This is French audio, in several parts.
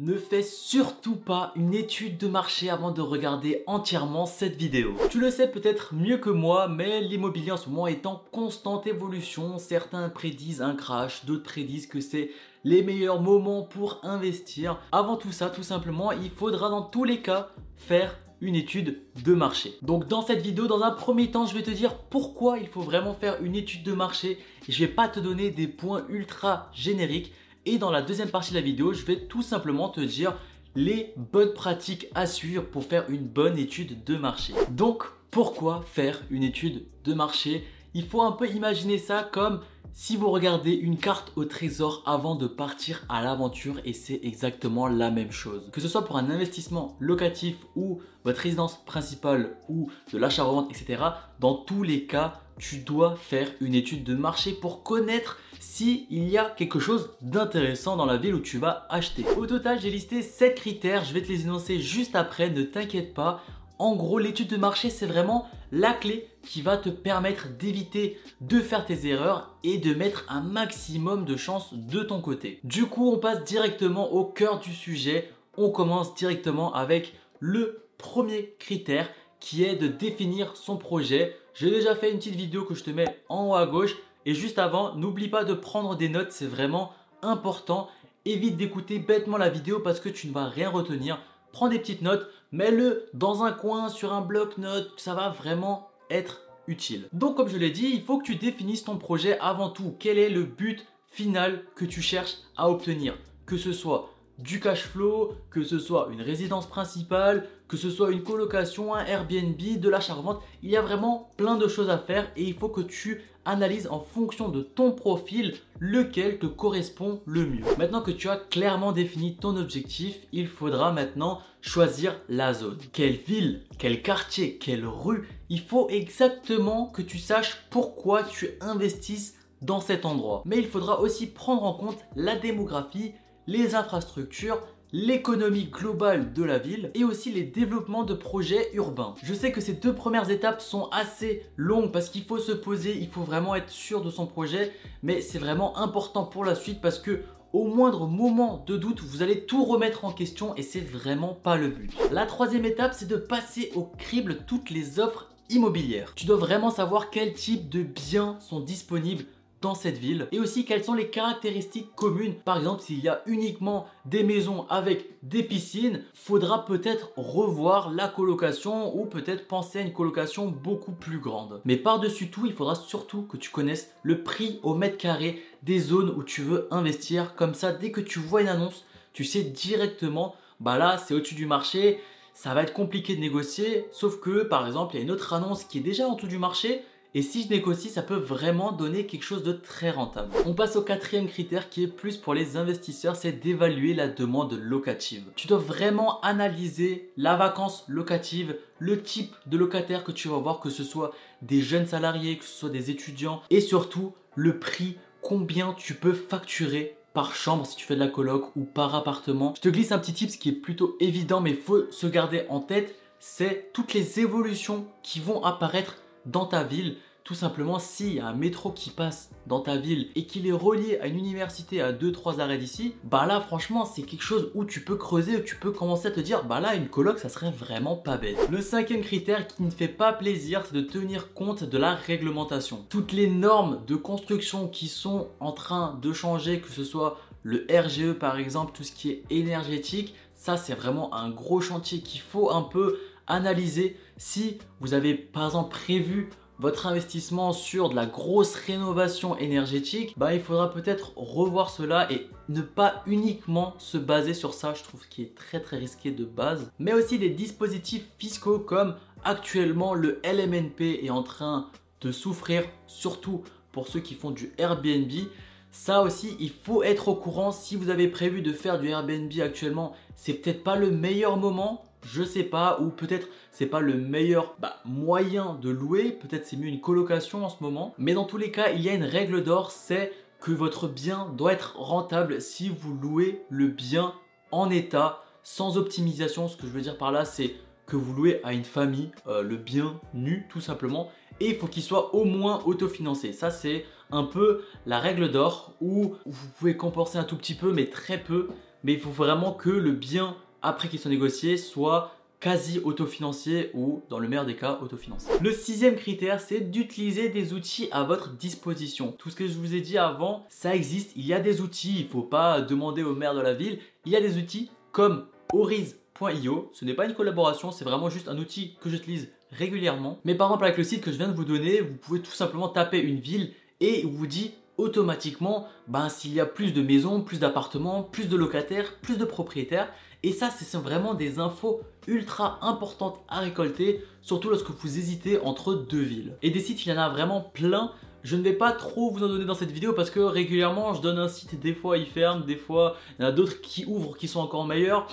Ne fais surtout pas une étude de marché avant de regarder entièrement cette vidéo. Tu le sais peut-être mieux que moi, mais l'immobilier en ce moment est en constante évolution. Certains prédisent un crash, d'autres prédisent que c'est les meilleurs moments pour investir. Avant tout ça, tout simplement, il faudra dans tous les cas faire une étude de marché. Donc dans cette vidéo, dans un premier temps, je vais te dire pourquoi il faut vraiment faire une étude de marché. Je vais pas te donner des points ultra génériques et dans la deuxième partie de la vidéo, je vais tout simplement te dire les bonnes pratiques à suivre pour faire une bonne étude de marché. Donc, pourquoi faire une étude de marché? Il faut un peu imaginer ça comme si vous regardez une carte au trésor avant de partir à l'aventure et c'est exactement la même chose. Que ce soit pour un investissement locatif ou votre résidence principale ou de l'achat-revente, etc. Dans tous les cas, tu dois faire une étude de marché pour connaître s'il y a quelque chose d'intéressant dans la ville où tu vas acheter. Au total, j'ai listé 7 critères, je vais te les énoncer juste après, ne t'inquiète pas. En gros, l'étude de marché, c'est vraiment la clé qui va te permettre d'éviter de faire tes erreurs et de mettre un maximum de chances de ton côté. Du coup, on passe directement au cœur du sujet. On commence directement avec le premier critère qui est de définir son projet. J'ai déjà fait une petite vidéo que je te mets en haut à gauche. Et juste avant, n'oublie pas de prendre des notes, c'est vraiment important. Évite d'écouter bêtement la vidéo parce que tu ne vas rien retenir. Prends des petites notes, mets-le dans un coin sur un bloc-notes, ça va vraiment être utile. Donc comme je l'ai dit, il faut que tu définisses ton projet avant tout. Quel est le but final que tu cherches à obtenir? Que ce soit du cash flow, que ce soit une résidence principale, que ce soit une colocation, un Airbnb, de l'achat-revente, il y a vraiment plein de choses à faire et il faut que tu analyses en fonction de ton profil lequel te correspond le mieux. Maintenant que tu as clairement défini ton objectif, il faudra maintenant choisir la zone. Quelle ville, quel quartier, quelle rue, il faut exactement que tu saches pourquoi tu investisses dans cet endroit. Mais il faudra aussi prendre en compte la démographie, les infrastructures, l'économie globale de la ville et aussi les développements de projets urbains. Je sais que ces deux premières étapes sont assez longues parce qu'il faut se poser, il faut vraiment être sûr de son projet, mais c'est vraiment important pour la suite parce que au moindre moment de doute, vous allez tout remettre en question et c'est vraiment pas le but. La troisième étape, c'est de passer au crible toutes les offres immobilières. Tu dois vraiment savoir quel type de biens sont disponibles cette ville et aussi quelles sont les caractéristiques communes. Par exemple, s'il y a uniquement des maisons avec des piscines, faudra peut-être revoir la colocation ou peut-être penser à une colocation beaucoup plus grande. Mais par-dessus tout, il faudra surtout que tu connaisses le prix au mètre carré des zones où tu veux investir. Comme ça, dès que tu vois une annonce, tu sais directement, bah là, c'est au-dessus du marché, ça va être compliqué de négocier, sauf que par exemple, il y a une autre annonce qui est déjà en dessous du marché, et si je négocie, ça peut vraiment donner quelque chose de très rentable. On passe au quatrième critère qui est plus pour les investisseurs, c'est d'évaluer la demande locative. Tu dois vraiment analyser la vacance locative, le type de locataire que tu vas voir, que ce soit des jeunes salariés, que ce soit des étudiants, et surtout le prix, combien tu peux facturer par chambre si tu fais de la coloc ou par appartement. Je te glisse un petit tip, ce qui est plutôt évident, mais faut se garder en tête, c'est toutes les évolutions qui vont apparaître dans ta ville. Tout simplement, s'il y a un métro qui passe dans ta ville et qu'il est relié à une université à 2-3 arrêts d'ici, bah là, franchement, c'est quelque chose où tu peux creuser, où tu peux commencer à te dire, bah là, une coloc, ça serait vraiment pas bête. Le cinquième critère qui ne fait pas plaisir, c'est de tenir compte de la réglementation. Toutes les normes de construction qui sont en train de changer, que ce soit le RGE par exemple, tout ce qui est énergétique, ça c'est vraiment un gros chantier qu'il faut un peu analyser si vous avez par exemple prévu votre investissement sur de la grosse rénovation énergétique, bah, il faudra peut-être revoir cela et ne pas uniquement se baser sur ça, je trouve qui est très très risqué de base. Mais aussi des dispositifs fiscaux comme actuellement le LMNP est en train de souffrir, surtout pour ceux qui font du Airbnb. Ça aussi, il faut être au courant. Si vous avez prévu de faire du Airbnb actuellement, c'est peut-être pas le meilleur moment je sais pas, ou peut-être c'est pas le meilleur bah, moyen de louer, peut-être c'est mieux une colocation en ce moment. Mais dans tous les cas, il y a une règle d'or, c'est que votre bien doit être rentable si vous louez le bien en état, sans optimisation. Ce que je veux dire par là, c'est que vous louez à une famille euh, le bien nu tout simplement et il faut qu'il soit au moins autofinancé. Ça c'est un peu la règle d'or où vous pouvez compenser un tout petit peu mais très peu mais il faut vraiment que le bien après qu'il soit négocié soit quasi autofinancier ou dans le meilleur des cas autofinancé. Le sixième critère, c'est d'utiliser des outils à votre disposition. Tout ce que je vous ai dit avant, ça existe, il y a des outils, il ne faut pas demander au maire de la ville, il y a des outils comme Oriz.io, ce n'est pas une collaboration, c'est vraiment juste un outil que j'utilise régulièrement. Mais par exemple avec le site que je viens de vous donner, vous pouvez tout simplement taper une ville et il vous dit automatiquement ben, s'il y a plus de maisons, plus d'appartements, plus de locataires, plus de propriétaires. Et ça, ce sont vraiment des infos ultra importantes à récolter, surtout lorsque vous hésitez entre deux villes. Et des sites, il y en a vraiment plein. Je ne vais pas trop vous en donner dans cette vidéo parce que régulièrement, je donne un site des fois il ferme, des fois il y en a d'autres qui ouvrent qui sont encore meilleurs.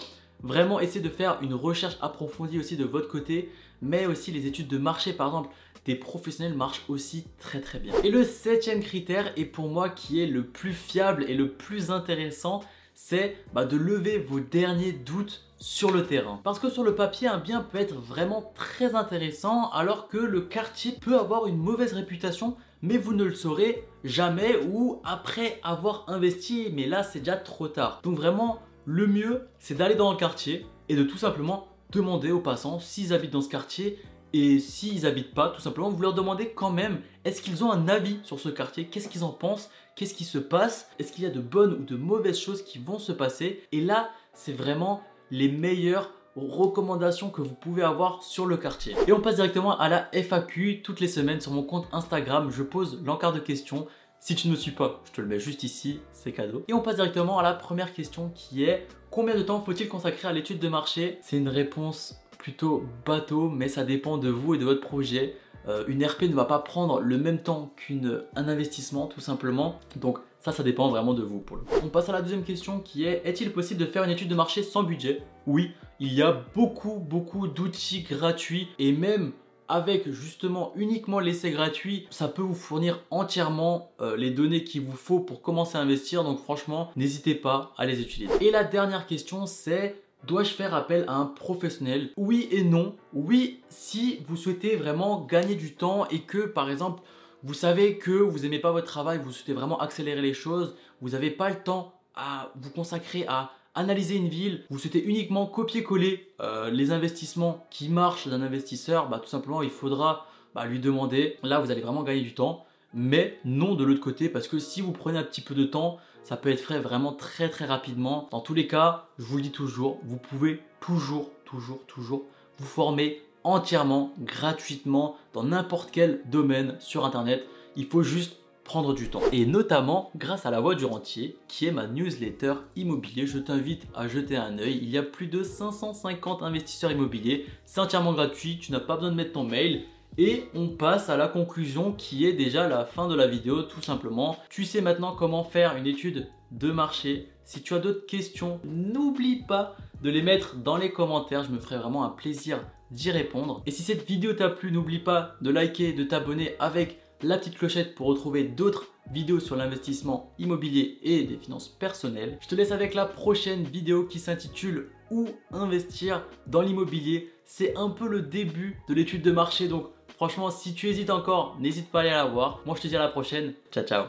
Vraiment, essayez de faire une recherche approfondie aussi de votre côté, mais aussi les études de marché par exemple des professionnels marchent aussi très très bien. Et le septième critère, et pour moi qui est le plus fiable et le plus intéressant, c'est bah, de lever vos derniers doutes sur le terrain. Parce que sur le papier, un bien peut être vraiment très intéressant alors que le quartier peut avoir une mauvaise réputation mais vous ne le saurez jamais ou après avoir investi, mais là c'est déjà trop tard. Donc vraiment, le mieux c'est d'aller dans le quartier et de tout simplement demander aux passants s'ils habitent dans ce quartier et s'ils habitent pas, tout simplement, vous leur demandez quand même, est-ce qu'ils ont un avis sur ce quartier? Qu'est-ce qu'ils en pensent? Qu'est-ce qui se passe? Est-ce qu'il y a de bonnes ou de mauvaises choses qui vont se passer? Et là, c'est vraiment les meilleures recommandations que vous pouvez avoir sur le quartier. Et on passe directement à la FAQ. Toutes les semaines sur mon compte Instagram, je pose l'encart de questions. Si tu ne me suis pas, je te le mets juste ici, c'est cadeau. Et on passe directement à la première question qui est combien de temps faut-il consacrer à l'étude de marché? C'est une réponse plutôt bateau, mais ça dépend de vous et de votre projet. Euh, une RP ne va pas prendre le même temps qu'un investissement tout simplement. Donc ça, ça dépend vraiment de vous pour On passe à la deuxième question qui est est-il possible de faire une étude de marché sans budget? Oui, il y a beaucoup beaucoup d'outils gratuits et même avec justement uniquement l'essai gratuit, ça peut vous fournir entièrement euh, les données qu'il vous faut pour commencer à investir. Donc franchement, n'hésitez pas à les utiliser. Et la dernière question, c'est Dois-je faire appel à un professionnel? Oui et non. Oui, si vous souhaitez vraiment gagner du temps et que par exemple, vous savez que vous n'aimez pas votre travail, vous souhaitez vraiment accélérer les choses, vous n'avez pas le temps à vous consacrer à analyser une ville, vous souhaitez uniquement copier-coller euh, les investissements qui marchent d'un investisseur, bah, tout simplement il faudra bah, lui demander. Là, vous allez vraiment gagner du temps mais non de l'autre côté parce que si vous prenez un petit peu de temps, ça peut être fait vraiment très très rapidement. Dans tous les cas, je vous le dis toujours, vous pouvez toujours, toujours, toujours vous former entièrement, gratuitement, dans n'importe quel domaine sur Internet. Il faut juste prendre du temps. Et notamment grâce à la voix du rentier, qui est ma newsletter immobilier. Je t'invite à jeter un œil. Il y a plus de 550 investisseurs immobiliers. C'est entièrement gratuit. Tu n'as pas besoin de mettre ton mail. Et on passe à la conclusion qui est déjà la fin de la vidéo tout simplement. Tu sais maintenant comment faire une étude de marché. Si tu as d'autres questions, n'oublie pas de les mettre dans les commentaires. Je me ferai vraiment un plaisir d'y répondre. Et si cette vidéo t'a plu, n'oublie pas de liker, de t'abonner avec la petite clochette pour retrouver d'autres vidéos sur l'investissement immobilier et des finances personnelles. Je te laisse avec la prochaine vidéo qui s'intitule Où investir dans l'immobilier. C'est un peu le début de l'étude de marché donc Franchement, si tu hésites encore, n'hésite pas à aller la voir. Moi, je te dis à la prochaine. Ciao, ciao.